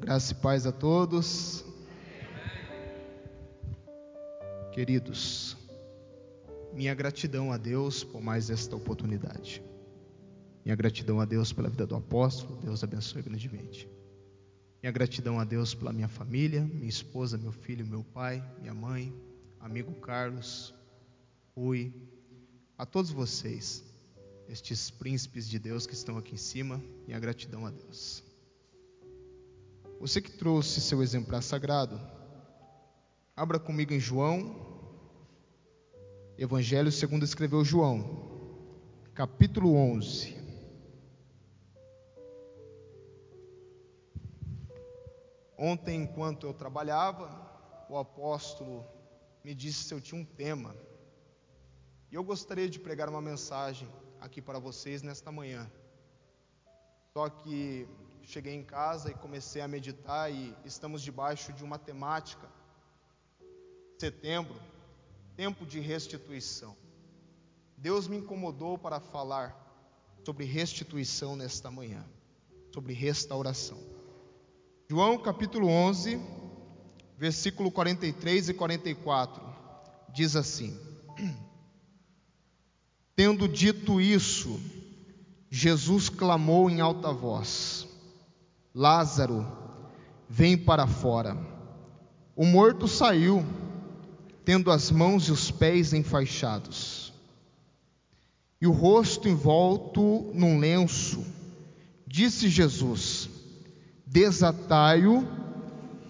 Graça e paz a todos. Queridos, minha gratidão a Deus por mais esta oportunidade. Minha gratidão a Deus pela vida do apóstolo, Deus abençoe grandemente. Minha gratidão a Deus pela minha família, minha esposa, meu filho, meu pai, minha mãe, amigo Carlos, Rui, a todos vocês, estes príncipes de Deus que estão aqui em cima, minha gratidão a Deus. Você que trouxe seu exemplar sagrado, abra comigo em João, Evangelho segundo escreveu João, capítulo 11. Ontem, enquanto eu trabalhava, o apóstolo me disse se eu tinha um tema. E eu gostaria de pregar uma mensagem aqui para vocês nesta manhã. Só que cheguei em casa e comecei a meditar e estamos debaixo de uma temática. Setembro, tempo de restituição. Deus me incomodou para falar sobre restituição nesta manhã, sobre restauração. João capítulo 11, versículo 43 e 44, diz assim: Tendo dito isso, Jesus clamou em alta voz: Lázaro, vem para fora. O morto saiu, tendo as mãos e os pés enfaixados, e o rosto envolto num lenço. Disse Jesus: desatai-o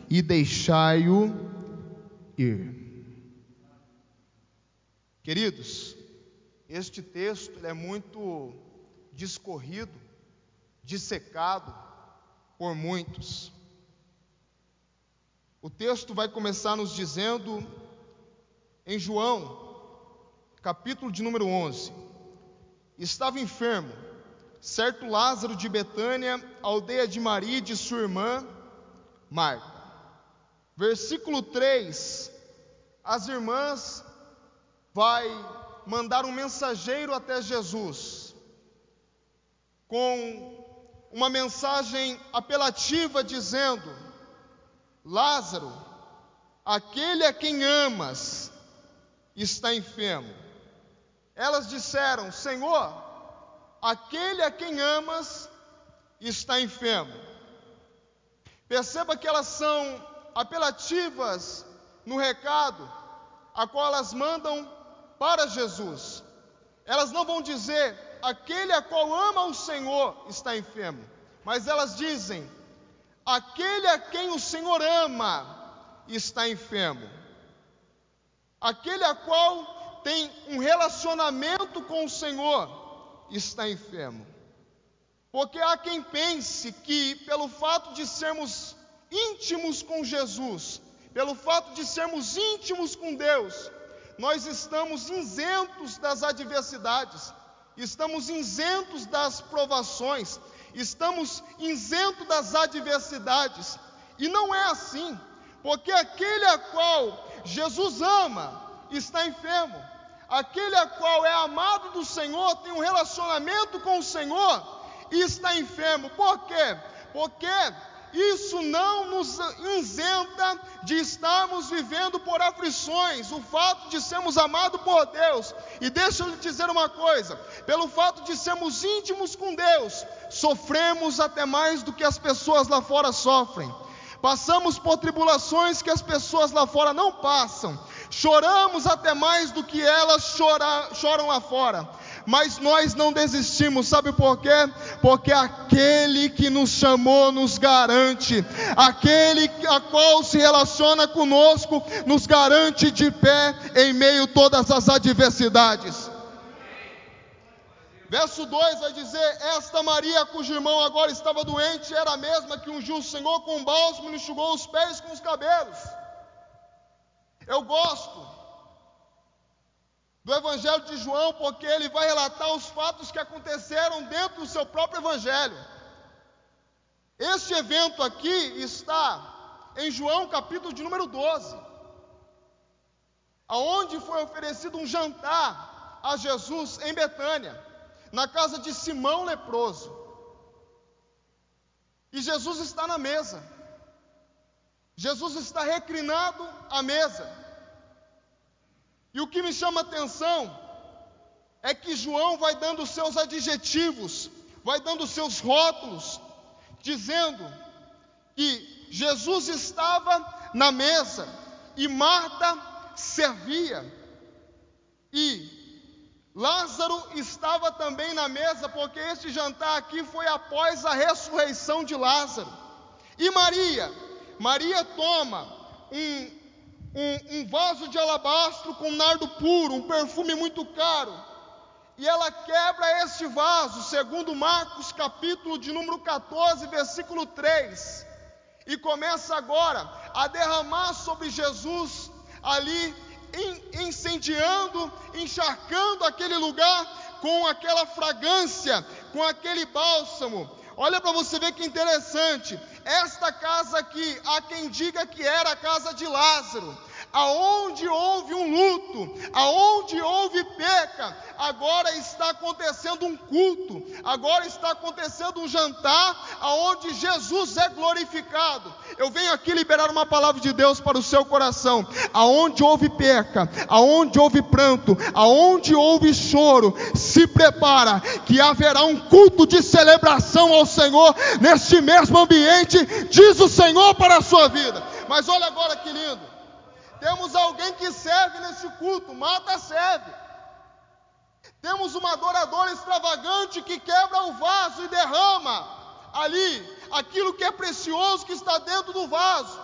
e deixai-o ir. Queridos, este texto é muito discorrido, dissecado por muitos. O texto vai começar nos dizendo em João, capítulo de número 11: estava enfermo certo Lázaro de Betânia, aldeia de Maria e de sua irmã Marta. Versículo 3: As irmãs vai mandar um mensageiro até Jesus com uma mensagem apelativa dizendo: Lázaro, aquele a quem amas, está enfermo. Elas disseram: Senhor, aquele a quem amas está enfermo. Perceba que elas são apelativas no recado a qual elas mandam para Jesus. Elas não vão dizer aquele a qual ama o Senhor está enfermo, mas elas dizem aquele a quem o Senhor ama está enfermo. Aquele a qual tem um relacionamento com o Senhor está enfermo. Porque há quem pense que, pelo fato de sermos íntimos com Jesus, pelo fato de sermos íntimos com Deus, nós estamos isentos das adversidades, estamos isentos das provações, estamos isentos das adversidades. E não é assim, porque aquele a qual Jesus ama está enfermo aquele a qual é amado do Senhor, tem um relacionamento com o Senhor e está enfermo. Por quê? Porque isso não nos isenta de estarmos vivendo por aflições, o fato de sermos amados por Deus. E deixa eu lhe dizer uma coisa: pelo fato de sermos íntimos com Deus, sofremos até mais do que as pessoas lá fora sofrem. Passamos por tribulações que as pessoas lá fora não passam choramos até mais do que elas chora, choram lá fora. Mas nós não desistimos, sabe por quê? Porque aquele que nos chamou nos garante, aquele a qual se relaciona conosco nos garante de pé em meio a todas as adversidades. Verso 2 vai dizer: Esta Maria, cujo irmão agora estava doente, era a mesma que ungiu o Senhor com um bálsamo e enxugou os pés com os cabelos. Eu gosto do Evangelho de João porque ele vai relatar os fatos que aconteceram dentro do seu próprio Evangelho. Este evento aqui está em João capítulo de número 12, aonde foi oferecido um jantar a Jesus em Betânia, na casa de Simão leproso. E Jesus está na mesa. Jesus está reclinado à mesa. E o que me chama atenção é que João vai dando seus adjetivos, vai dando seus rótulos, dizendo que Jesus estava na mesa e Marta servia. E Lázaro estava também na mesa, porque este jantar aqui foi após a ressurreição de Lázaro. E Maria? Maria toma um, um, um vaso de alabastro com nardo puro, um perfume muito caro, e ela quebra este vaso, segundo Marcos, capítulo de número 14, versículo 3, e começa agora a derramar sobre Jesus ali incendiando, encharcando aquele lugar com aquela fragrância, com aquele bálsamo. Olha para você ver que interessante. Esta casa aqui, há quem diga que era a casa de Lázaro aonde houve um luto, aonde houve peca, agora está acontecendo um culto, agora está acontecendo um jantar, aonde Jesus é glorificado. Eu venho aqui liberar uma palavra de Deus para o seu coração. Aonde houve peca, aonde houve pranto, aonde houve choro, se prepara que haverá um culto de celebração ao Senhor neste mesmo ambiente, diz o Senhor para a sua vida. Mas olha agora que lindo. Temos alguém que serve nesse culto, mata serve. Temos uma adoradora extravagante que quebra o vaso e derrama ali aquilo que é precioso que está dentro do vaso,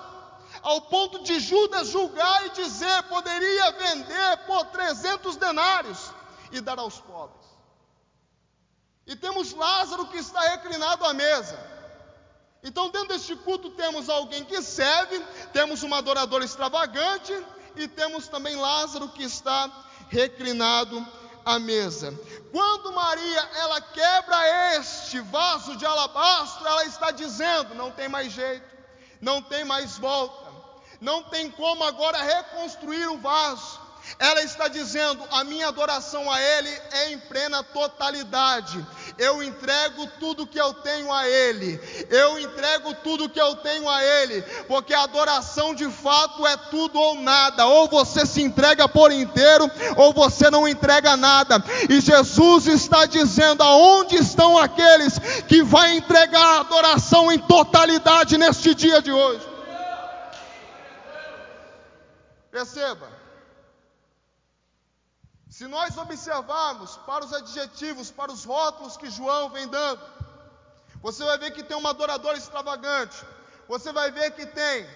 ao ponto de Judas julgar e dizer: poderia vender por 300 denários e dar aos pobres. E temos Lázaro que está reclinado à mesa. Então, dentro deste culto, temos alguém que serve, temos uma adoradora extravagante e temos também Lázaro que está reclinado à mesa. Quando Maria ela quebra este vaso de alabastro, ela está dizendo: não tem mais jeito, não tem mais volta, não tem como agora reconstruir o vaso. Ela está dizendo: a minha adoração a Ele é em plena totalidade. Eu entrego tudo que eu tenho a Ele, eu entrego tudo que eu tenho a Ele, porque a adoração de fato é tudo ou nada, ou você se entrega por inteiro, ou você não entrega nada, e Jesus está dizendo: aonde estão aqueles que vão entregar a adoração em totalidade neste dia de hoje? Perceba, se nós observarmos para os adjetivos, para os rótulos que João vem dando, você vai ver que tem uma adoradora extravagante, você vai ver que tem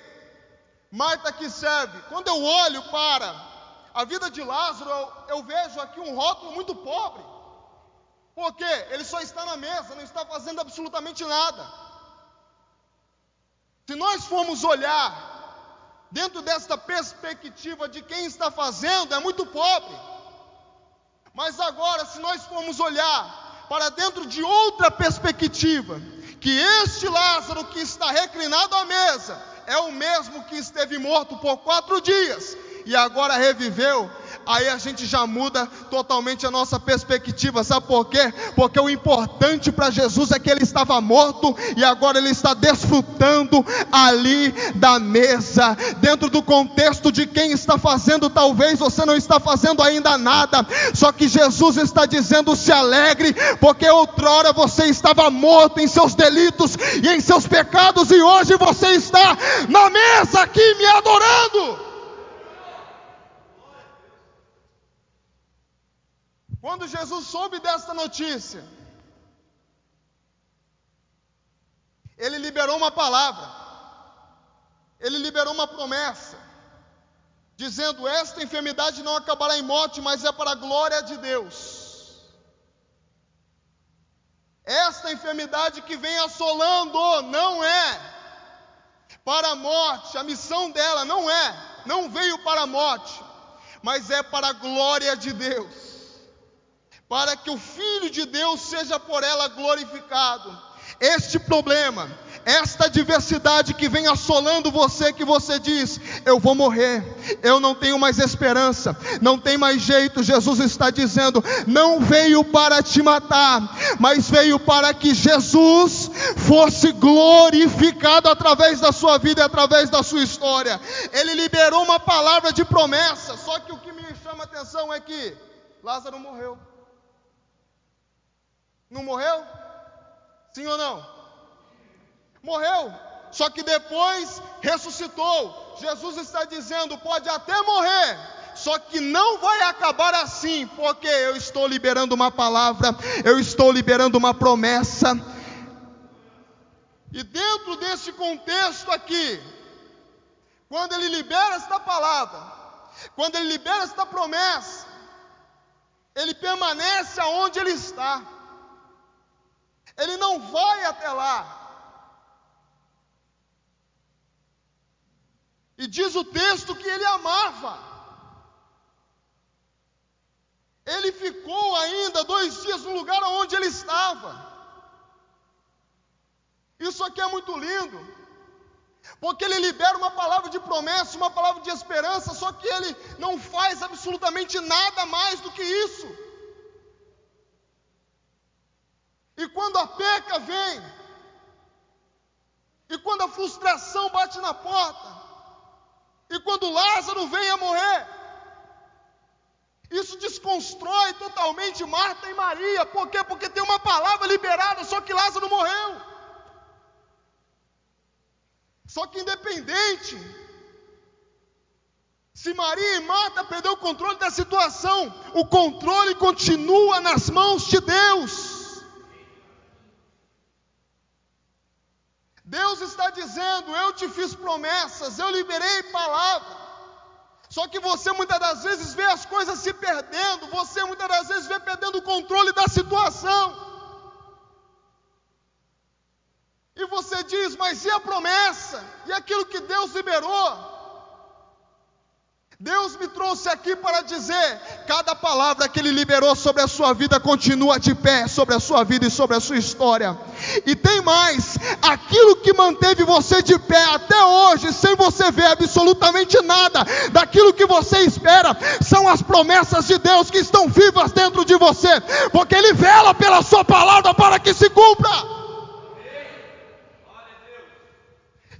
Marta que serve. Quando eu olho para a vida de Lázaro, eu, eu vejo aqui um rótulo muito pobre. Por quê? Ele só está na mesa, não está fazendo absolutamente nada. Se nós formos olhar dentro desta perspectiva de quem está fazendo, é muito pobre. Mas agora, se nós formos olhar para dentro de outra perspectiva, que este Lázaro que está reclinado à mesa é o mesmo que esteve morto por quatro dias e agora reviveu, aí a gente já muda totalmente a nossa perspectiva. Sabe por quê? Porque o importante para Jesus é que ele estava morto e agora ele está desfrutando ali da mesa, dentro do contexto de quem está fazendo, talvez você não está fazendo ainda nada, só que Jesus está dizendo: se alegre, porque outrora você estava morto em seus delitos e em seus pecados, e hoje você está na mesa aqui me adorando. Quando Jesus soube desta notícia, ele liberou uma palavra, ele liberou uma promessa, dizendo: Esta enfermidade não acabará em morte, mas é para a glória de Deus. Esta enfermidade que vem assolando não é para a morte, a missão dela não é, não veio para a morte, mas é para a glória de Deus para que o Filho de Deus seja por ela glorificado. Este problema, esta diversidade que vem assolando você, que você diz, eu vou morrer, eu não tenho mais esperança, não tem mais jeito. Jesus está dizendo: não veio para te matar, mas veio para que Jesus fosse glorificado através da sua vida e através da sua história. Ele liberou uma palavra de promessa, só que o que me chama atenção é que Lázaro morreu. Não morreu? Sim ou não? Morreu. Só que depois ressuscitou. Jesus está dizendo: pode até morrer, só que não vai acabar assim, porque eu estou liberando uma palavra, eu estou liberando uma promessa. E dentro desse contexto aqui, quando ele libera esta palavra, quando ele libera esta promessa, ele permanece aonde ele está. Ele não vai até lá. E diz o texto que ele amava. Ele ficou ainda dois dias no lugar onde ele estava. Isso aqui é muito lindo, porque ele libera uma palavra de promessa, uma palavra de esperança, só que ele não faz absolutamente nada mais do que isso. E quando a peca vem, e quando a frustração bate na porta, e quando Lázaro vem a morrer, isso desconstrói totalmente Marta e Maria. Por quê? Porque tem uma palavra liberada, só que Lázaro morreu. Só que independente se Maria e Marta perderam o controle da situação, o controle continua nas mãos de Deus. Deus está dizendo: Eu te fiz promessas, eu liberei palavra. Só que você muitas das vezes vê as coisas se perdendo, você muitas das vezes vê perdendo o controle da situação. E você diz, mas e a promessa? E aquilo que Deus liberou? Deus me trouxe aqui para dizer: cada palavra que Ele liberou sobre a sua vida continua de pé, sobre a sua vida e sobre a sua história. E tem mais: aquilo que manteve você de pé até hoje, sem você ver absolutamente nada daquilo que você espera, são as promessas de Deus que estão vivas dentro de você, porque Ele vela pela Sua palavra para que se cumpra.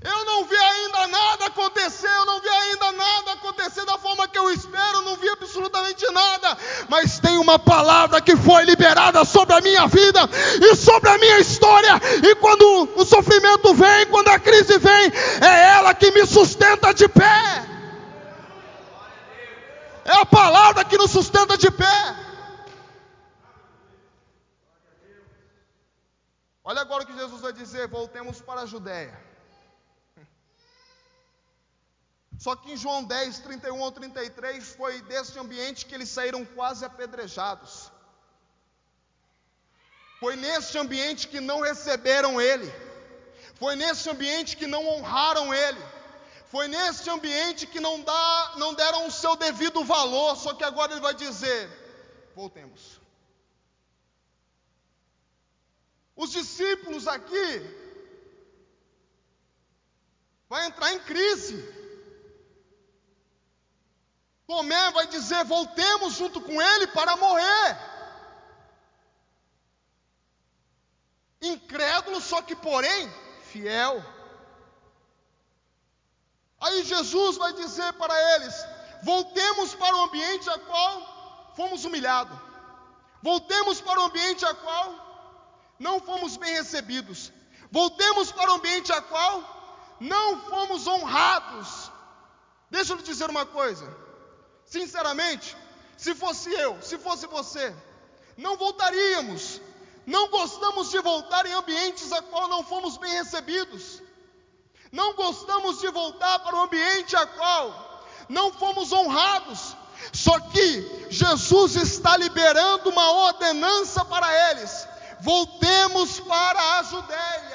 Eu não vi ainda nada acontecer, eu não vi ainda nada acontecer da forma que eu espero, não vi absolutamente nada, mas tem uma palavra que foi liberada sobre a minha vida e sobre a minha história, e quando o sofrimento vem, quando a crise vem, é ela que me sustenta de pé. É a palavra que nos sustenta de pé. Olha agora o que Jesus vai dizer: voltemos para a Judéia. Só que em João 10, 31 ou 33, foi desse ambiente que eles saíram quase apedrejados. Foi nesse ambiente que não receberam ele. Foi nesse ambiente que não honraram ele. Foi nesse ambiente que não, dá, não deram o seu devido valor. Só que agora ele vai dizer: voltemos. Os discípulos aqui vai entrar em crise. Tomé vai dizer: voltemos junto com ele para morrer. Incrédulo, só que porém fiel. Aí Jesus vai dizer para eles: voltemos para o ambiente a qual fomos humilhados, voltemos para o ambiente a qual não fomos bem recebidos, voltemos para o ambiente a qual não fomos honrados. Deixa eu lhe dizer uma coisa. Sinceramente, se fosse eu, se fosse você, não voltaríamos. Não gostamos de voltar em ambientes a qual não fomos bem recebidos. Não gostamos de voltar para o ambiente a qual não fomos honrados. Só que Jesus está liberando uma ordenança para eles. Voltemos para a Judéia.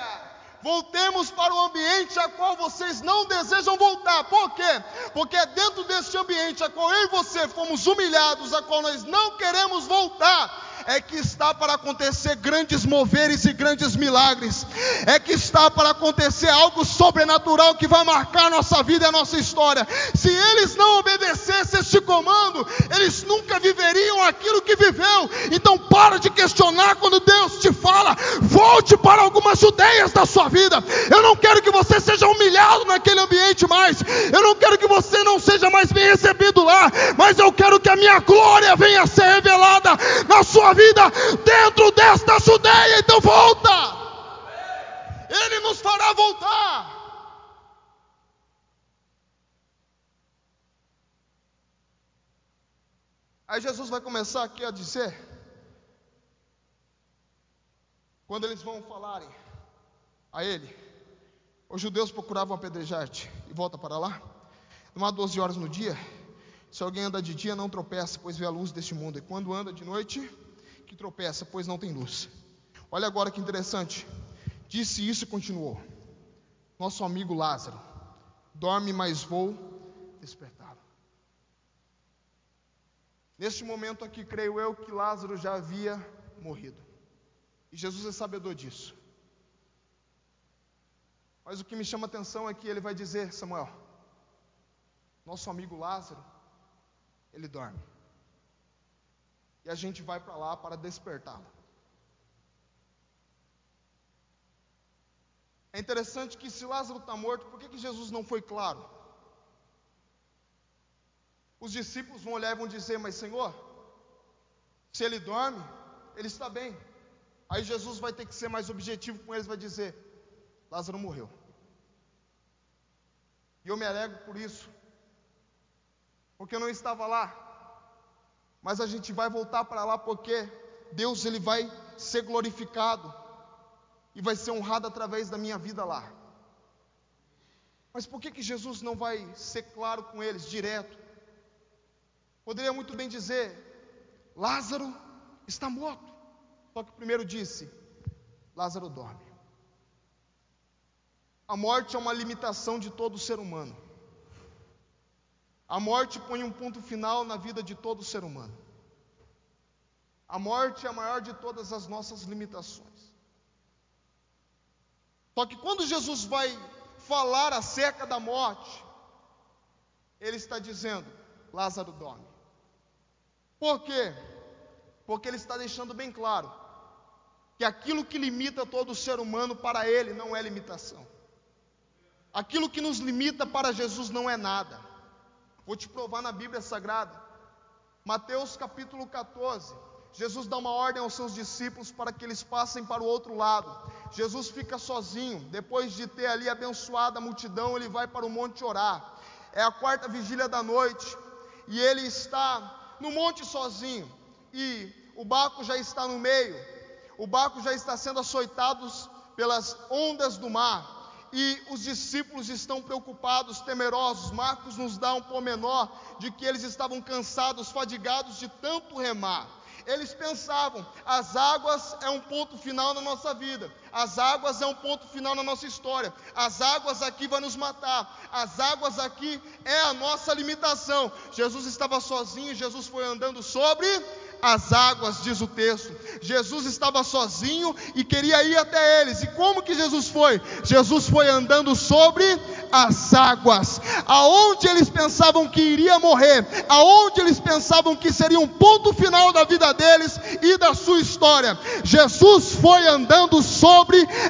Voltemos para o ambiente a qual vocês não desejam voltar. Por quê? Porque é dentro deste ambiente a qual eu e você fomos humilhados, a qual nós não queremos voltar. É que está para acontecer grandes moveres e grandes milagres, é que está para acontecer algo sobrenatural que vai marcar a nossa vida e a nossa história. Se eles não obedecessem este comando, eles nunca viveriam aquilo que viveu. Então para de questionar quando Deus te fala, volte para algumas judeias da sua vida. Eu não quero que você seja humilhado naquele ambiente mais. Eu não quero que você não seja mais bem recebido lá, mas eu quero que a minha glória venha a ser revelada na sua vida dentro desta Judeia. Então volta. Ele nos fará voltar. Aí Jesus vai começar aqui a dizer, quando eles vão falarem a ele, os judeus procuravam apedrejar-te e volta para lá. Não há 12 horas no dia. Se alguém anda de dia, não tropeça, pois vê a luz deste mundo. E quando anda de noite, que tropeça, pois não tem luz. Olha agora que interessante. Disse isso e continuou. Nosso amigo Lázaro dorme, mas vou despertá-lo. Neste momento aqui, creio eu que Lázaro já havia morrido. E Jesus é sabedor disso. Mas o que me chama a atenção é que ele vai dizer, Samuel, nosso amigo Lázaro, ele dorme. E a gente vai para lá para despertá-lo. É interessante que se Lázaro está morto, por que, que Jesus não foi claro? Os discípulos vão olhar e vão dizer: Mas Senhor, se ele dorme, ele está bem. Aí Jesus vai ter que ser mais objetivo com eles, vai dizer: Lázaro morreu. E eu me alegro por isso, porque eu não estava lá, mas a gente vai voltar para lá porque Deus ele vai ser glorificado e vai ser honrado através da minha vida lá. Mas por que que Jesus não vai ser claro com eles direto? Poderia muito bem dizer: Lázaro está morto. Só que primeiro disse: Lázaro dorme. A morte é uma limitação de todo ser humano. A morte põe um ponto final na vida de todo ser humano. A morte é a maior de todas as nossas limitações. Só que quando Jesus vai falar acerca da morte, ele está dizendo: Lázaro dorme. Por quê? Porque ele está deixando bem claro que aquilo que limita todo ser humano para ele não é limitação. Aquilo que nos limita para Jesus não é nada. Vou te provar na Bíblia Sagrada. Mateus capítulo 14. Jesus dá uma ordem aos seus discípulos para que eles passem para o outro lado. Jesus fica sozinho. Depois de ter ali abençoado a multidão, ele vai para o monte orar. É a quarta vigília da noite. E ele está no monte sozinho, e o barco já está no meio, o barco já está sendo açoitado pelas ondas do mar, e os discípulos estão preocupados, temerosos. Marcos nos dá um pormenor de que eles estavam cansados, fadigados de tanto remar. Eles pensavam: as águas é um ponto final na nossa vida, as águas é um ponto final na nossa história, as águas aqui vão nos matar, as águas aqui é a nossa limitação. Jesus estava sozinho, Jesus foi andando sobre as águas, diz o texto. Jesus estava sozinho e queria ir até eles. E como que Jesus foi? Jesus foi andando sobre as águas. Aonde eles pensavam que iria morrer, aonde eles pensavam que seria um ponto final da vida deles e da sua história. Jesus foi andando sobre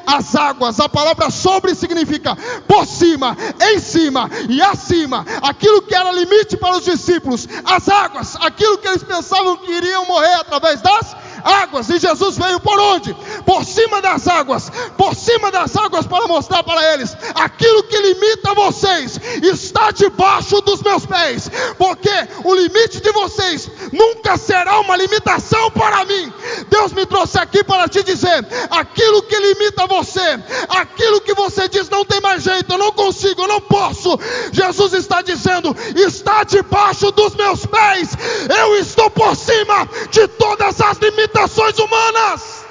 as águas. A palavra sobre significa por cima, em cima e acima. Aquilo que era limite para os discípulos, as águas, aquilo que eles pensavam que iriam morrer através das águas. E Jesus veio por onde? Por cima das águas, por cima das águas para mostrar para eles aquilo está debaixo dos meus pés, porque o limite de vocês nunca será uma limitação para mim. Deus me trouxe aqui para te dizer aquilo que limita você, aquilo que você diz não tem mais jeito, eu não consigo, eu não posso. Jesus está dizendo, está debaixo dos meus pés. Eu estou por cima de todas as limitações humanas.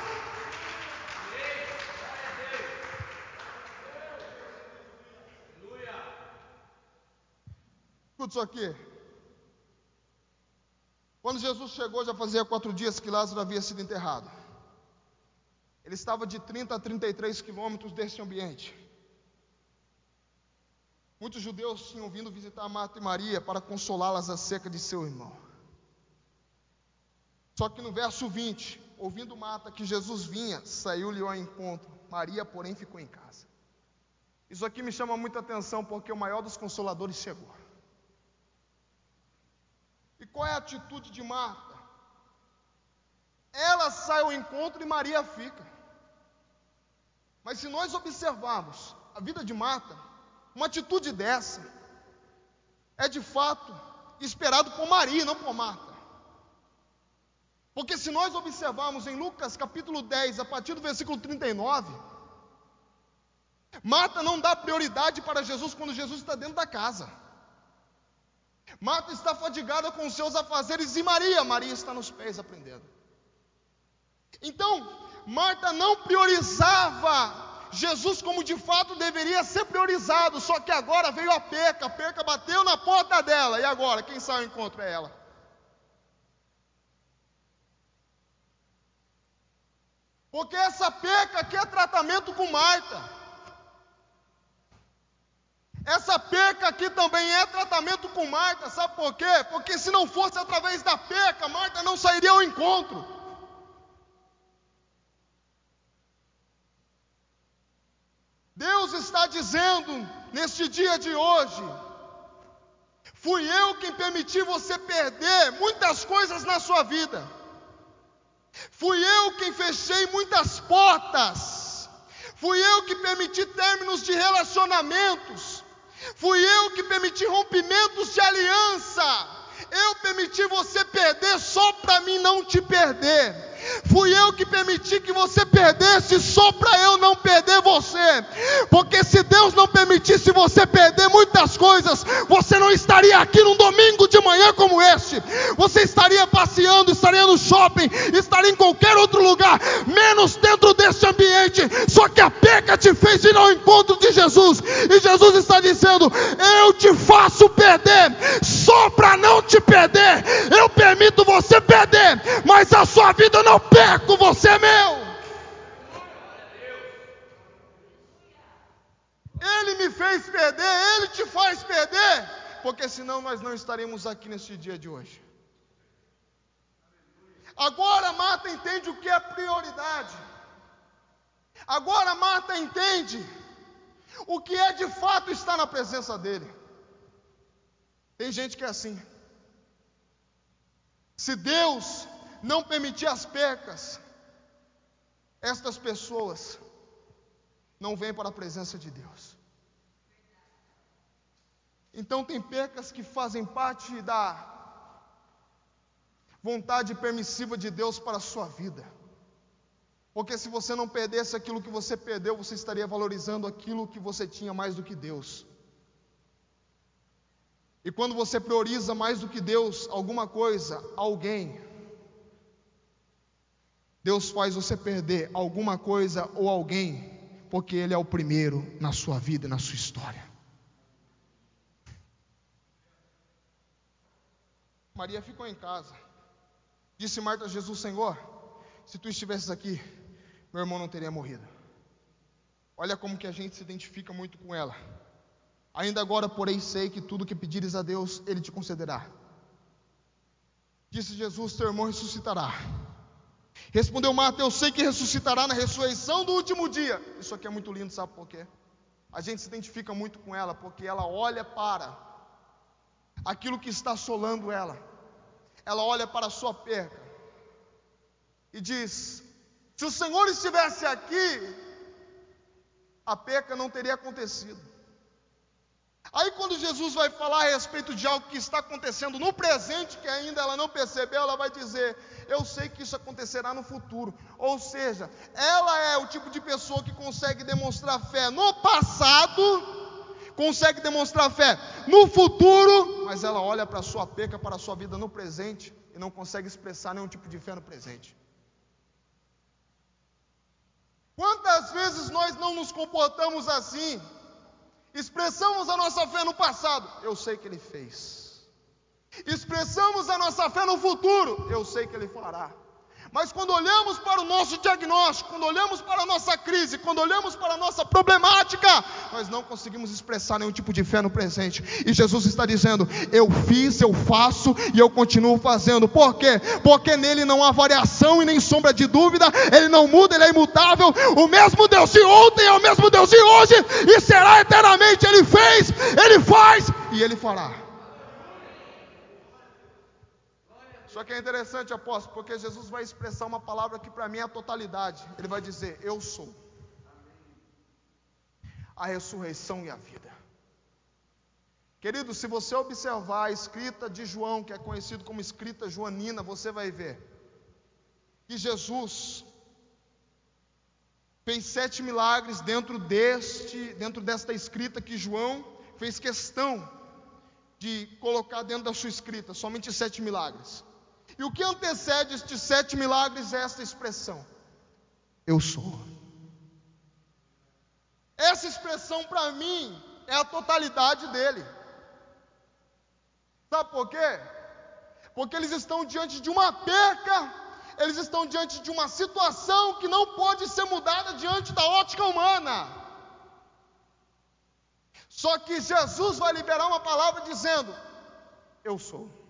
Escuta isso aqui. Quando Quando Jesus chegou, já fazia quatro dias que Lázaro havia sido enterrado. Ele estava de 30 a 33 quilômetros desse ambiente. Muitos judeus tinham vindo visitar Marta e Maria para consolá-las acerca de seu irmão. Só que no verso 20, ouvindo Marta que Jesus vinha, saiu-lhe ao encontro. Maria, porém, ficou em casa. Isso aqui me chama muita atenção porque o maior dos consoladores chegou. E qual é a atitude de Marta? Ela sai ao encontro e Maria fica. Mas se nós observarmos a vida de Marta, uma atitude dessa é de fato esperado por Maria, não por Marta. Porque se nós observarmos em Lucas capítulo 10, a partir do versículo 39, Marta não dá prioridade para Jesus quando Jesus está dentro da casa. Marta está fadigada com os seus afazeres e Maria, Maria está nos pés aprendendo. Então, Marta não priorizava Jesus como de fato deveria ser priorizado, só que agora veio a perca, a perca bateu na porta dela, e agora quem sai ao encontro é ela. Porque essa perca quer tratamento com Marta. Essa perca aqui também é tratamento com Marta, sabe por quê? Porque se não fosse através da perca, Marta não sairia ao encontro. Deus está dizendo neste dia de hoje: fui eu quem permiti você perder muitas coisas na sua vida, fui eu quem fechei muitas portas, fui eu que permiti términos de relacionamentos, fui eu que permiti rompimentos de aliança, eu permiti você perder só para mim não te perder. Fui eu que permiti que você perdesse só para eu não perder você. Porque se Deus não permitisse você perder muitas coisas, você não estaria aqui num domingo de manhã como este. Você estaria passeando, estaria no shopping, estaria em qualquer outro lugar, menos dentro nós não estaremos aqui nesse dia de hoje. Agora Marta entende o que é prioridade. Agora Marta entende o que é de fato estar na presença dele. Tem gente que é assim. Se Deus não permitir as percas, estas pessoas não vêm para a presença de Deus. Então, tem percas que fazem parte da vontade permissiva de Deus para a sua vida. Porque se você não perdesse aquilo que você perdeu, você estaria valorizando aquilo que você tinha mais do que Deus. E quando você prioriza mais do que Deus alguma coisa, alguém, Deus faz você perder alguma coisa ou alguém, porque Ele é o primeiro na sua vida e na sua história. Maria ficou em casa. Disse Marta a Jesus: Senhor, se tu estivesses aqui, meu irmão não teria morrido. Olha como que a gente se identifica muito com ela. Ainda agora, porém, sei que tudo que pedires a Deus, Ele te concederá. Disse Jesus: Teu irmão ressuscitará. Respondeu Marta: Eu sei que ressuscitará na ressurreição do último dia. Isso aqui é muito lindo, sabe por quê? A gente se identifica muito com ela, porque ela olha para aquilo que está assolando ela, ela olha para a sua perca e diz: Se o Senhor estivesse aqui, a perca não teria acontecido. Aí, quando Jesus vai falar a respeito de algo que está acontecendo no presente, que ainda ela não percebeu, ela vai dizer: Eu sei que isso acontecerá no futuro. Ou seja, ela é o tipo de pessoa que consegue demonstrar fé no passado, consegue demonstrar fé no futuro, mas ela olha para a sua peca, para a sua vida no presente e não consegue expressar nenhum tipo de fé no presente. Quantas vezes nós não nos comportamos assim? Expressamos a nossa fé no passado. Eu sei que Ele fez. Expressamos a nossa fé no futuro, eu sei que Ele fará. Mas quando olhamos para o nosso diagnóstico, quando olhamos para a nossa crise, quando olhamos para a nossa problemática, nós não conseguimos expressar nenhum tipo de fé no presente. E Jesus está dizendo: Eu fiz, eu faço e eu continuo fazendo. Por quê? Porque nele não há variação e nem sombra de dúvida, ele não muda, ele é imutável. O mesmo Deus de ontem é o mesmo Deus de hoje e será eternamente. Ele fez, ele faz e ele fará. Só que é interessante, apóstolo, porque Jesus vai expressar uma palavra que para mim é a totalidade. Ele vai dizer: Eu sou a ressurreição e a vida. Querido, se você observar a escrita de João, que é conhecido como escrita joanina, você vai ver que Jesus fez sete milagres dentro deste, dentro desta escrita que João fez questão de colocar dentro da sua escrita, somente sete milagres. E o que antecede estes sete milagres é esta expressão: Eu sou. Essa expressão para mim é a totalidade dele. Sabe por quê? Porque eles estão diante de uma perca, eles estão diante de uma situação que não pode ser mudada diante da ótica humana. Só que Jesus vai liberar uma palavra dizendo: Eu sou.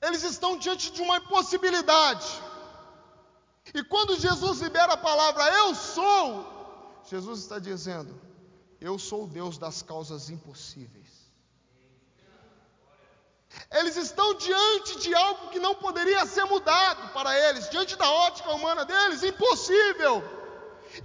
Eles estão diante de uma impossibilidade. E quando Jesus libera a palavra eu sou, Jesus está dizendo: eu sou o Deus das causas impossíveis. Eles estão diante de algo que não poderia ser mudado para eles, diante da ótica humana deles, impossível.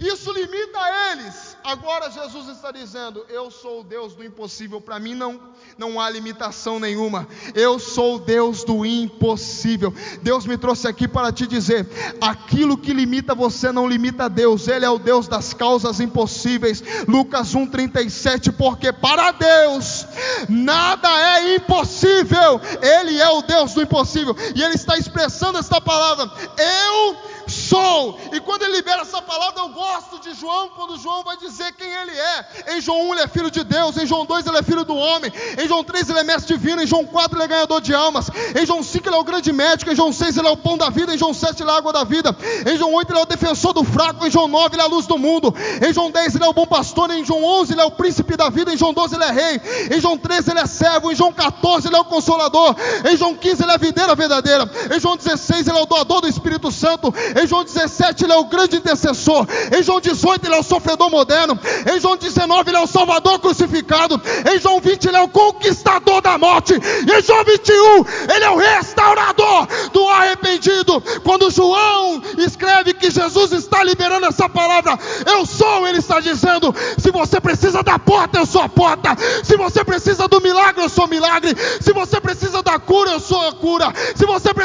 Isso limita eles. Agora Jesus está dizendo: Eu sou o Deus do impossível. Para mim não, não há limitação nenhuma. Eu sou o Deus do impossível. Deus me trouxe aqui para te dizer: aquilo que limita você não limita Deus. Ele é o Deus das causas impossíveis. Lucas 1,37. Porque para Deus nada é impossível. Ele é o Deus do impossível. E Ele está expressando esta palavra: Eu sou. E quando ele libera essa palavra, eu gosto de João, quando João vai dizer quem ele é. Em João 1 ele é filho de Deus, em João 2 ele é filho do homem, em João 3 ele é mestre divino, em João 4 ele é ganhador de almas, em João 5 ele é o grande médico, em João 6 ele é o pão da vida, em João 7 ele é a água da vida, em João 8 ele é o defensor do fraco, em João 9 ele é a luz do mundo, em João 10 ele é o bom pastor, em João 11 ele é o príncipe da vida, em João 12 ele é rei, em João 13 ele é servo, em João 14 ele é o consolador, em João 15 ele é a videira verdadeira, em João 16 ele é o doador do Espírito Santo, em João 17 ele é o grande intercessor. Em João 18 ele é o sofredor moderno. Em João 19 ele é o salvador crucificado. Em João 20 ele é o conquistador da morte. E em João 21 ele é o restaurador do arrependido. Quando João escreve que Jesus está liberando essa palavra, eu sou, ele está dizendo: se você precisa da porta, eu sou a porta. Se você precisa do milagre, eu sou o milagre. Se você precisa da cura, eu sou a cura. Se você precisa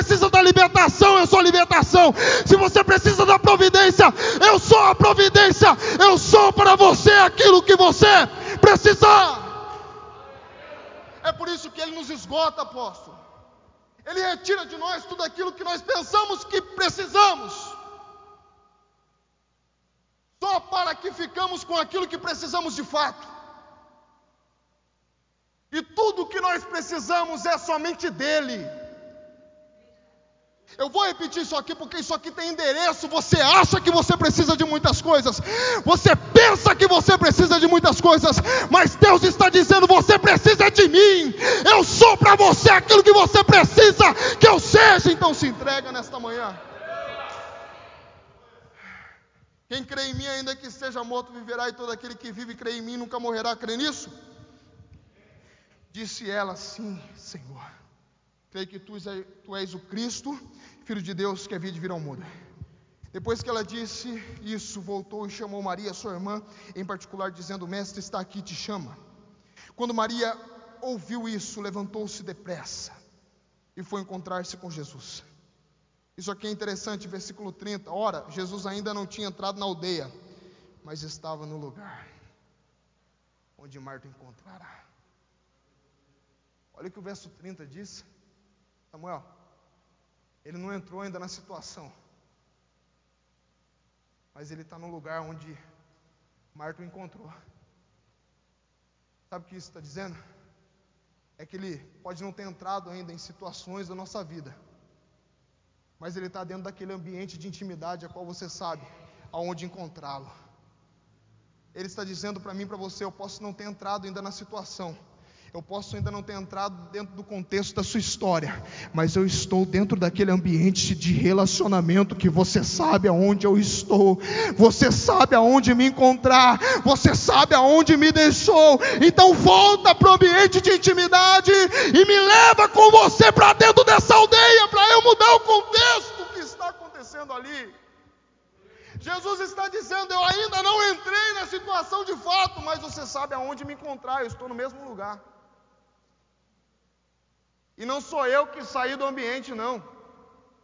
nunca morrerá. Crê nisso? Disse ela: Sim, Senhor. Creio que tu, tu és o Cristo, Filho de Deus, que havia de vir ao mundo. Depois que ela disse isso, voltou e chamou Maria, sua irmã, em particular, dizendo: Mestre está aqui, te chama. Quando Maria ouviu isso, levantou-se depressa e foi encontrar-se com Jesus. Isso aqui é interessante, versículo 30. Ora, Jesus ainda não tinha entrado na aldeia, mas estava no lugar onde Marta encontrará. Olha o que o verso 30 diz. Samuel, ele não entrou ainda na situação, mas ele está no lugar onde Marta o encontrou. Sabe o que isso está dizendo? É que ele pode não ter entrado ainda em situações da nossa vida, mas ele está dentro daquele ambiente de intimidade a qual você sabe aonde encontrá-lo. Ele está dizendo para mim, para você, eu posso não ter entrado ainda na situação, eu posso ainda não ter entrado dentro do contexto da sua história, mas eu estou dentro daquele ambiente de relacionamento que você sabe aonde eu estou, você sabe aonde me encontrar, você sabe aonde me deixou. Então volta para o ambiente de intimidade e me leva com você para dentro dessa aldeia para eu mudar o contexto que está acontecendo ali. Jesus está dizendo: Eu ainda não entrei na situação de fato, mas você sabe aonde me encontrar, eu estou no mesmo lugar. E não sou eu que saí do ambiente, não.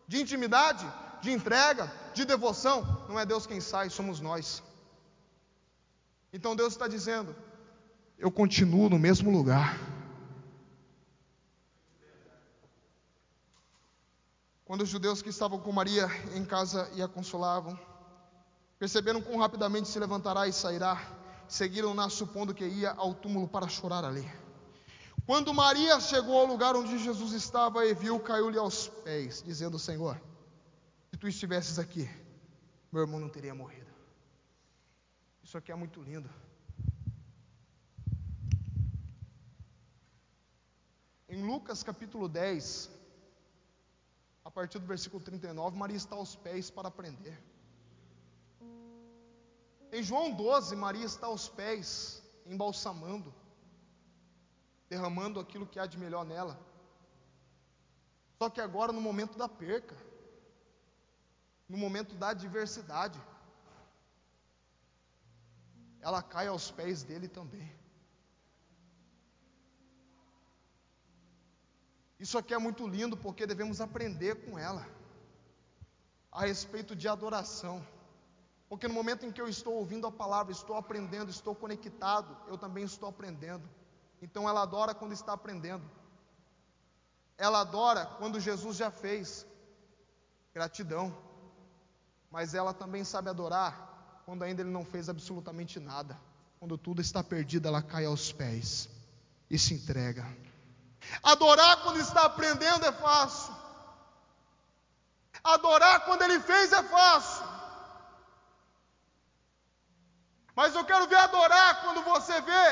De intimidade, de entrega, de devoção, não é Deus quem sai, somos nós. Então Deus está dizendo: eu continuo no mesmo lugar. Quando os judeus que estavam com Maria em casa e a consolavam, perceberam quão rapidamente se levantará e sairá, seguiram-na supondo que ia ao túmulo para chorar ali. Quando Maria chegou ao lugar onde Jesus estava e viu, caiu-lhe aos pés, dizendo: Senhor, se tu estivesses aqui, meu irmão não teria morrido. Isso aqui é muito lindo. Em Lucas capítulo 10, a partir do versículo 39, Maria está aos pés para aprender. Em João 12, Maria está aos pés, embalsamando derramando aquilo que há de melhor nela. Só que agora, no momento da perca, no momento da adversidade, ela cai aos pés dele também. Isso aqui é muito lindo porque devemos aprender com ela a respeito de adoração. Porque no momento em que eu estou ouvindo a palavra, estou aprendendo, estou conectado, eu também estou aprendendo. Então ela adora quando está aprendendo. Ela adora quando Jesus já fez. Gratidão. Mas ela também sabe adorar quando ainda ele não fez absolutamente nada. Quando tudo está perdido, ela cai aos pés e se entrega. Adorar quando está aprendendo é fácil. Adorar quando ele fez é fácil. Mas eu quero ver adorar quando você vê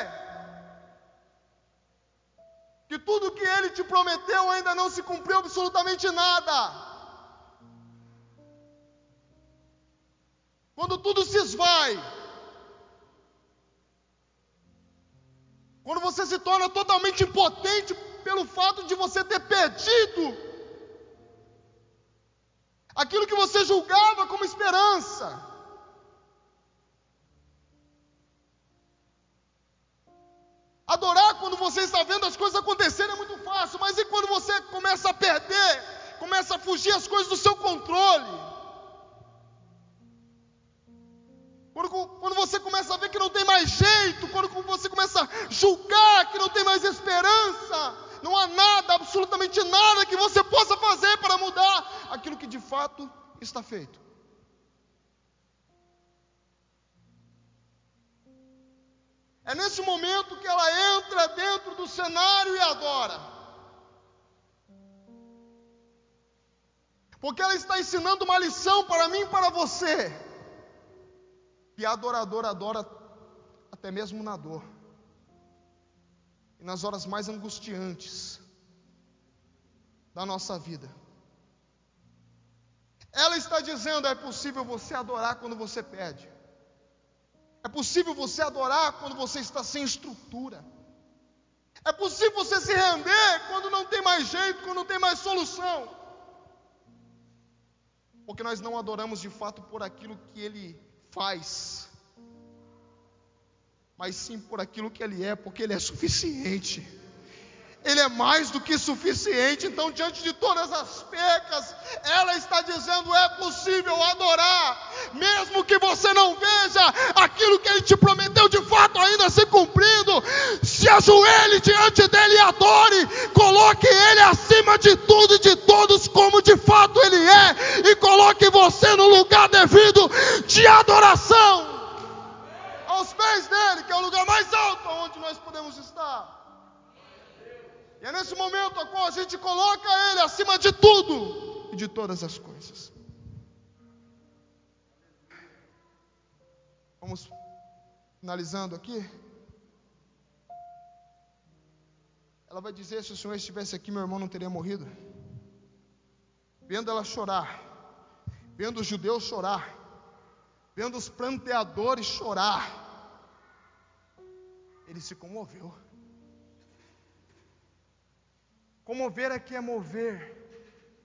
que tudo que ele te prometeu ainda não se cumpriu absolutamente nada. Quando tudo se esvai, quando você se torna totalmente impotente pelo fato de você ter perdido aquilo que você julgava como esperança. Adorar quando você está vendo as coisas acontecerem é muito fácil, mas e quando você começa a perder, começa a fugir as coisas do seu controle? Quando, quando, você começa a ver que não tem mais jeito, quando você começa a julgar que não tem mais esperança, não há nada, absolutamente nada que você possa fazer para mudar aquilo que de fato está feito. É nesse momento que ela entra dentro do cenário e adora. Porque ela está ensinando uma lição para mim e para você. Que adorador adora até mesmo na dor. E nas horas mais angustiantes da nossa vida. Ela está dizendo: é possível você adorar quando você pede. É possível você adorar quando você está sem estrutura. É possível você se render quando não tem mais jeito, quando não tem mais solução. Porque nós não adoramos de fato por aquilo que Ele faz, mas sim por aquilo que Ele é, porque Ele é suficiente. Ele é mais do que suficiente. Então, diante de todas as pecas, ela está dizendo: é possível adorar, mesmo que você não veja aquilo que Ele te prometeu de fato ainda se cumprindo. Se ajoelhe diante dele e adore, coloque Ele acima de tudo e de todos, como de fato Ele é, e coloque você no lugar devido de adoração aos pés dele, que é o lugar mais alto onde nós podemos estar. E é nesse momento a qual a gente coloca Ele acima de tudo e de todas as coisas. Vamos finalizando aqui. Ela vai dizer: se o Senhor estivesse aqui, meu irmão não teria morrido. Vendo ela chorar, vendo os judeus chorar, vendo os planteadores chorar, ele se comoveu. Comover aqui é mover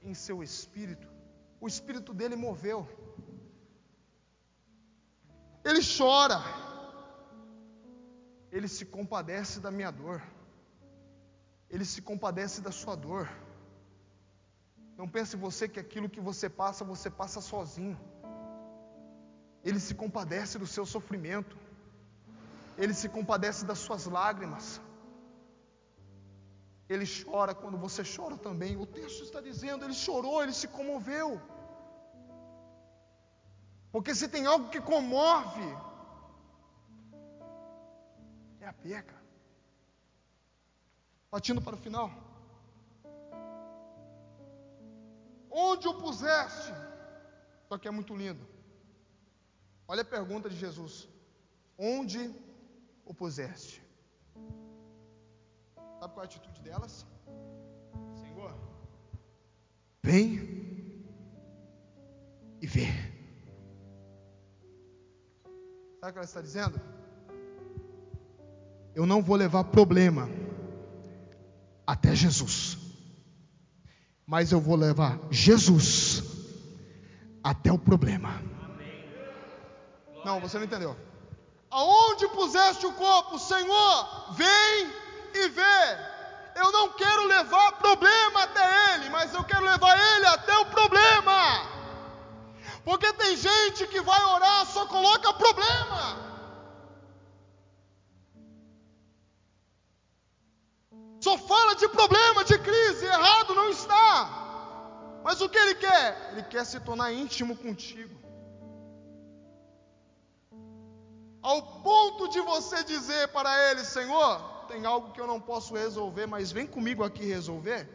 em seu espírito. O espírito dele moveu. Ele chora. Ele se compadece da minha dor. Ele se compadece da sua dor. Não pense você que aquilo que você passa, você passa sozinho. Ele se compadece do seu sofrimento. Ele se compadece das suas lágrimas. Ele chora quando você chora também. O texto está dizendo, ele chorou, ele se comoveu. Porque se tem algo que comove, é a perca. Partindo para o final. Onde o puseste? Só que é muito lindo. Olha a pergunta de Jesus: Onde o puseste? Sabe qual é a atitude delas? Senhor, vem e vê. Sabe o que ela está dizendo? Eu não vou levar problema até Jesus, mas eu vou levar Jesus até o problema. Não, você não entendeu. Aonde puseste o corpo, Senhor? Vem e vê. Eu não quero levar problema até ele, mas eu quero levar ele até o problema. Porque tem gente que vai orar, só coloca problema. Só fala de problema, de crise, errado não está. Mas o que ele quer? Ele quer se tornar íntimo contigo. Ao ponto de você dizer para ele, Senhor, tem algo que eu não posso resolver, mas vem comigo aqui resolver.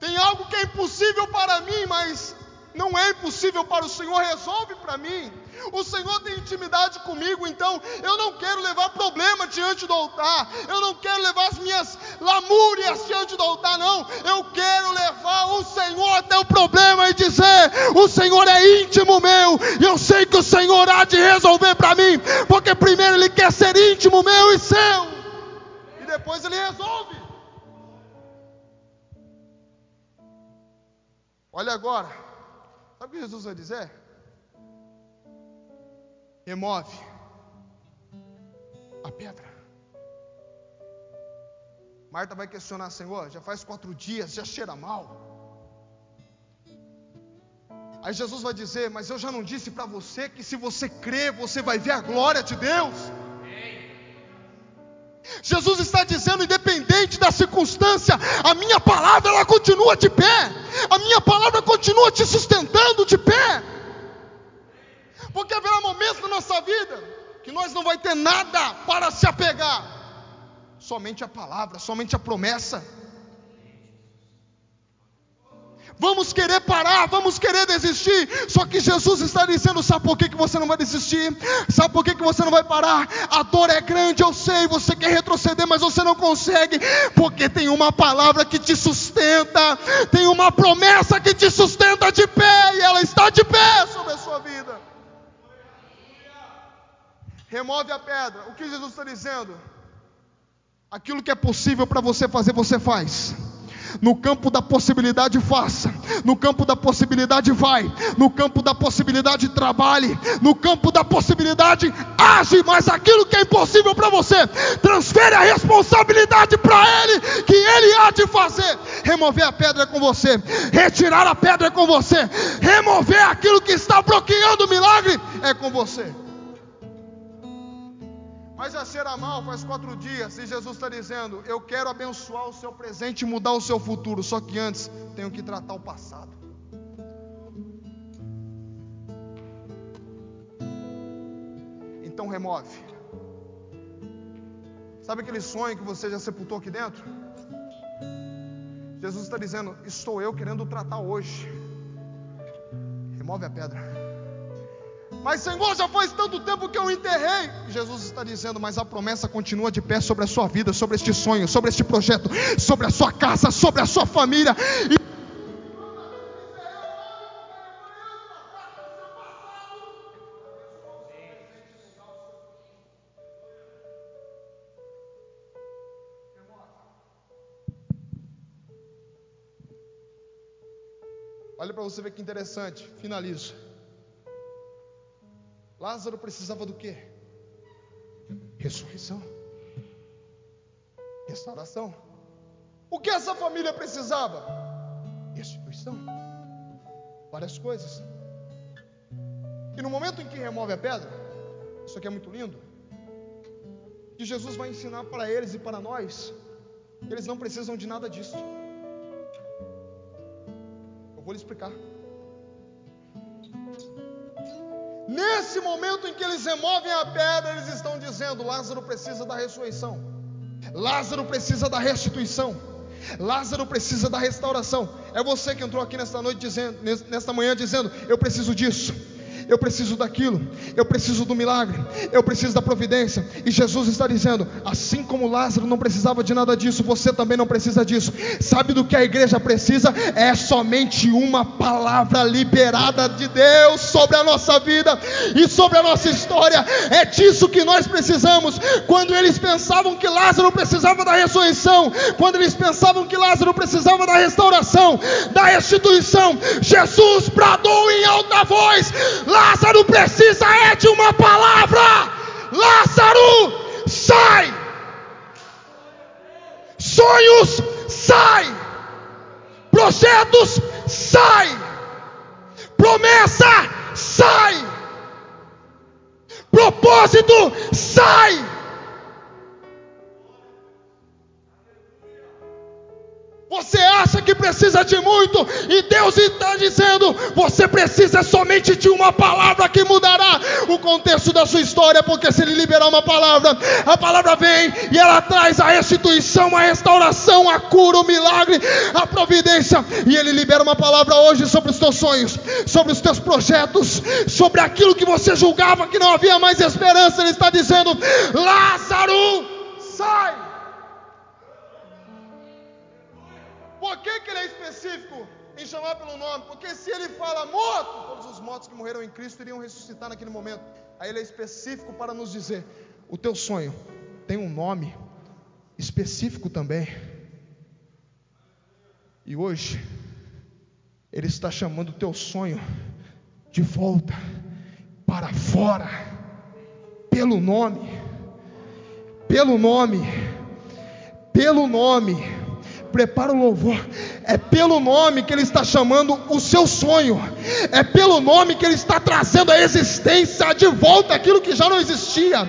Tem algo que é impossível para mim, mas não é impossível para o Senhor, resolve para mim. O Senhor tem intimidade comigo, então eu não quero levar problema diante do altar, eu não quero levar as minhas lamúrias diante do altar, não. Eu quero levar o Senhor até o problema e dizer: O Senhor é íntimo meu, e eu sei que o Senhor há de resolver para mim, porque primeiro Ele quer ser íntimo meu e seu, e depois Ele resolve. Olha agora. Sabe o que Jesus vai dizer? Remove a pedra. Marta vai questionar, Senhor, já faz quatro dias, já cheira mal. Aí Jesus vai dizer, mas eu já não disse para você que se você crer, você vai ver a glória de Deus. Jesus está dizendo, independente da circunstância, a minha palavra ela continua de pé, a minha palavra continua te sustentando de pé. Porque haverá momentos na nossa vida que nós não vai ter nada para se apegar, somente a palavra, somente a promessa. Vamos querer parar, vamos querer desistir. Só que Jesus está dizendo: sabe por que, que você não vai desistir? Sabe por que, que você não vai parar? A dor é grande, eu sei. Você quer retroceder, mas você não consegue. Porque tem uma palavra que te sustenta, tem uma promessa que te sustenta de pé, e ela está de pé sobre a sua vida. Remove a pedra. O que Jesus está dizendo? Aquilo que é possível para você fazer, você faz. No campo da possibilidade, faça. No campo da possibilidade, vai. No campo da possibilidade, trabalhe. No campo da possibilidade, age. Mas aquilo que é impossível para você, transfere a responsabilidade para Ele, que Ele há de fazer. Remover a pedra com você, retirar a pedra com você, remover aquilo que está bloqueando o milagre é com você. Mas já cheira mal faz quatro dias e Jesus está dizendo: Eu quero abençoar o seu presente e mudar o seu futuro. Só que antes tenho que tratar o passado. Então remove. Sabe aquele sonho que você já sepultou aqui dentro? Jesus está dizendo: Estou eu querendo tratar hoje. Remove a pedra. Mas Senhor, já faz tanto tempo que eu enterrei. Jesus está dizendo, mas a promessa continua de pé sobre a sua vida, sobre este sonho, sobre este projeto, sobre a sua casa, sobre a sua família. E Olha para você ver que interessante. Finalizo. Lázaro precisava do quê? Ressurreição. Restauração. O que essa família precisava? Restituição. Várias coisas. E no momento em que remove a pedra, isso aqui é muito lindo. Que Jesus vai ensinar para eles e para nós, que eles não precisam de nada disso. Vou lhe explicar. Nesse momento em que eles removem a pedra, eles estão dizendo: Lázaro precisa da ressurreição, Lázaro precisa da restituição, Lázaro precisa da restauração. É você que entrou aqui nesta noite dizendo, nesta manhã dizendo: Eu preciso disso eu preciso daquilo, eu preciso do milagre, eu preciso da providência. E Jesus está dizendo: assim como Lázaro não precisava de nada disso, você também não precisa disso. Sabe do que a igreja precisa? É somente uma palavra liberada de Deus sobre a nossa vida e sobre a nossa história. É disso que nós precisamos. Quando eles pensavam que Lázaro precisava da ressurreição, quando eles pensavam que Lázaro precisava da restauração, da restituição, Jesus bradou em alta voz: Lázaro precisa é de uma palavra. Lázaro, sai. Sonhos, sai. Projetos, sai. Promessa, sai. Propósito, sai. Você acha que precisa de muito, e Deus está dizendo: você precisa somente de uma palavra que mudará o contexto da sua história, porque se Ele liberar uma palavra, a palavra vem e ela traz a restituição, a restauração, a cura, o milagre, a providência, e Ele libera uma palavra hoje sobre os teus sonhos, sobre os teus projetos, sobre aquilo que você julgava que não havia mais esperança. Ele está dizendo: Lázaro, sai. Por que, que ele é específico em chamar pelo nome? Porque se ele fala morto, todos os mortos que morreram em Cristo iriam ressuscitar naquele momento. Aí ele é específico para nos dizer: o teu sonho tem um nome específico também. E hoje, Ele está chamando o teu sonho de volta para fora, pelo nome, pelo nome, pelo nome prepara o louvor. É pelo nome que Ele está chamando o seu sonho, é pelo nome que Ele está trazendo a existência de volta aquilo que já não existia,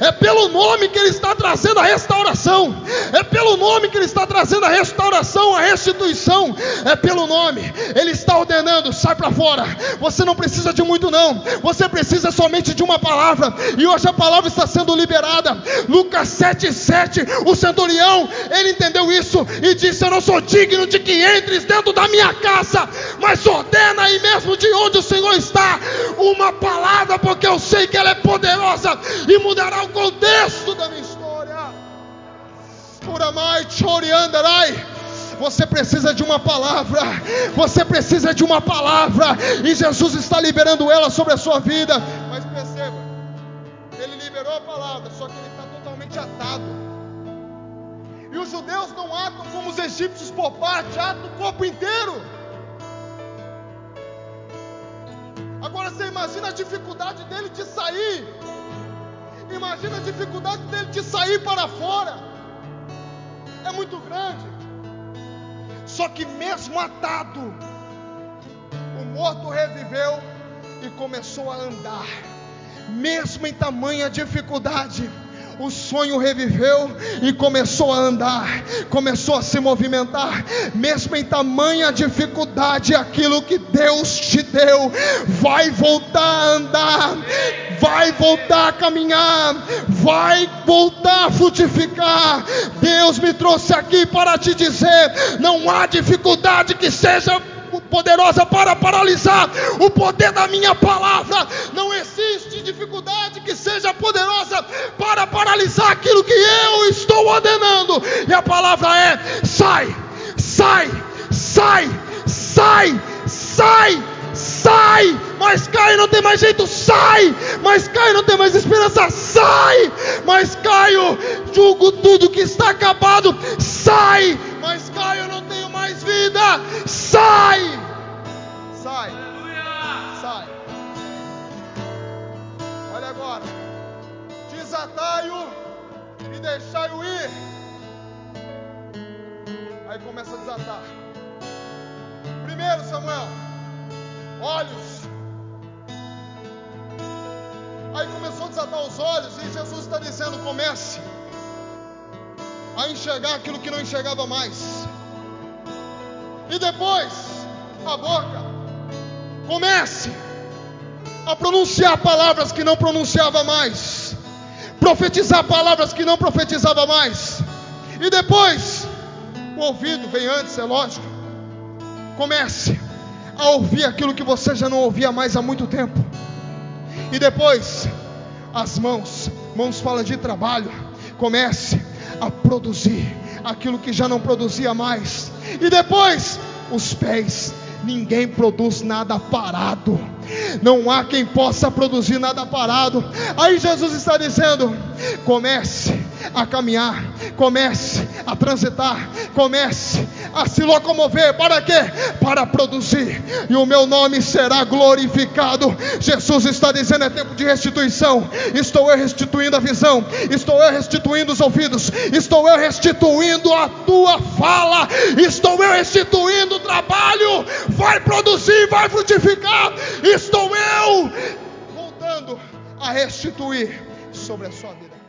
é pelo nome que Ele está trazendo a restauração, é pelo nome que Ele está trazendo a restauração, a restituição, é pelo nome, Ele está ordenando, sai para fora. Você não precisa de muito, não, você precisa somente de uma palavra, e hoje a palavra está sendo liberada. Lucas 7,7, o centurião, ele entendeu isso e disse: Eu não sou digno de que entres dentro da minha casa, mas ordena aí mesmo de onde o Senhor está, uma palavra, porque eu sei que ela é poderosa e mudará o contexto da minha história. Puramai, choriandarai. Você precisa de uma palavra, você precisa de uma palavra, e Jesus está liberando ela sobre a sua vida. Mas perceba, ele liberou a palavra, só que ele está totalmente atado. Os judeus não atam como os egípcios por parte, atam o corpo inteiro. Agora você imagina a dificuldade dele de sair. Imagina a dificuldade dele de sair para fora. É muito grande. Só que mesmo atado, o morto reviveu e começou a andar. Mesmo em tamanha dificuldade, o sonho reviveu e começou a andar, começou a se movimentar, mesmo em tamanha dificuldade, aquilo que Deus te deu vai voltar a andar, vai voltar a caminhar, vai voltar a frutificar. Deus me trouxe aqui para te dizer: não há dificuldade que seja poderosa para paralisar o poder da minha palavra. Não existe dificuldade que seja poderosa para paralisar aquilo que eu estou ordenando. E a palavra é: sai, sai, sai, sai, sai, sai. Mas Caio não tem mais jeito, sai. Mas Caio não tem mais esperança, sai. Mas Caio, julgo tudo que está acabado, sai. Mas Caio não tenho mais vida, sai. Sai. Sai. Olha agora. Desatai-o e deixai-o ir. Aí começa a desatar. Primeiro, Samuel, olhos. Aí começou a desatar os olhos e Jesus está dizendo: comece a enxergar aquilo que não enxergava mais. E depois, a boca. Comece a pronunciar palavras que não pronunciava mais. Profetizar palavras que não profetizava mais. E depois, o ouvido vem antes, é lógico. Comece a ouvir aquilo que você já não ouvia mais há muito tempo. E depois, as mãos, mãos fala de trabalho. Comece a produzir aquilo que já não produzia mais. E depois, os pés. Ninguém produz nada parado. Não há quem possa produzir nada parado. Aí Jesus está dizendo: comece a caminhar, comece a transitar, comece a se locomover. Para quê? Para produzir, e o meu nome será glorificado. Jesus está dizendo: é tempo de restituição. Estou eu restituindo a visão, estou eu restituindo os ouvidos, estou eu restituindo a tua fala, estou eu restituindo o trabalho. Vai produzir, vai frutificar. Estou eu voltando a restituir sobre a sua vida.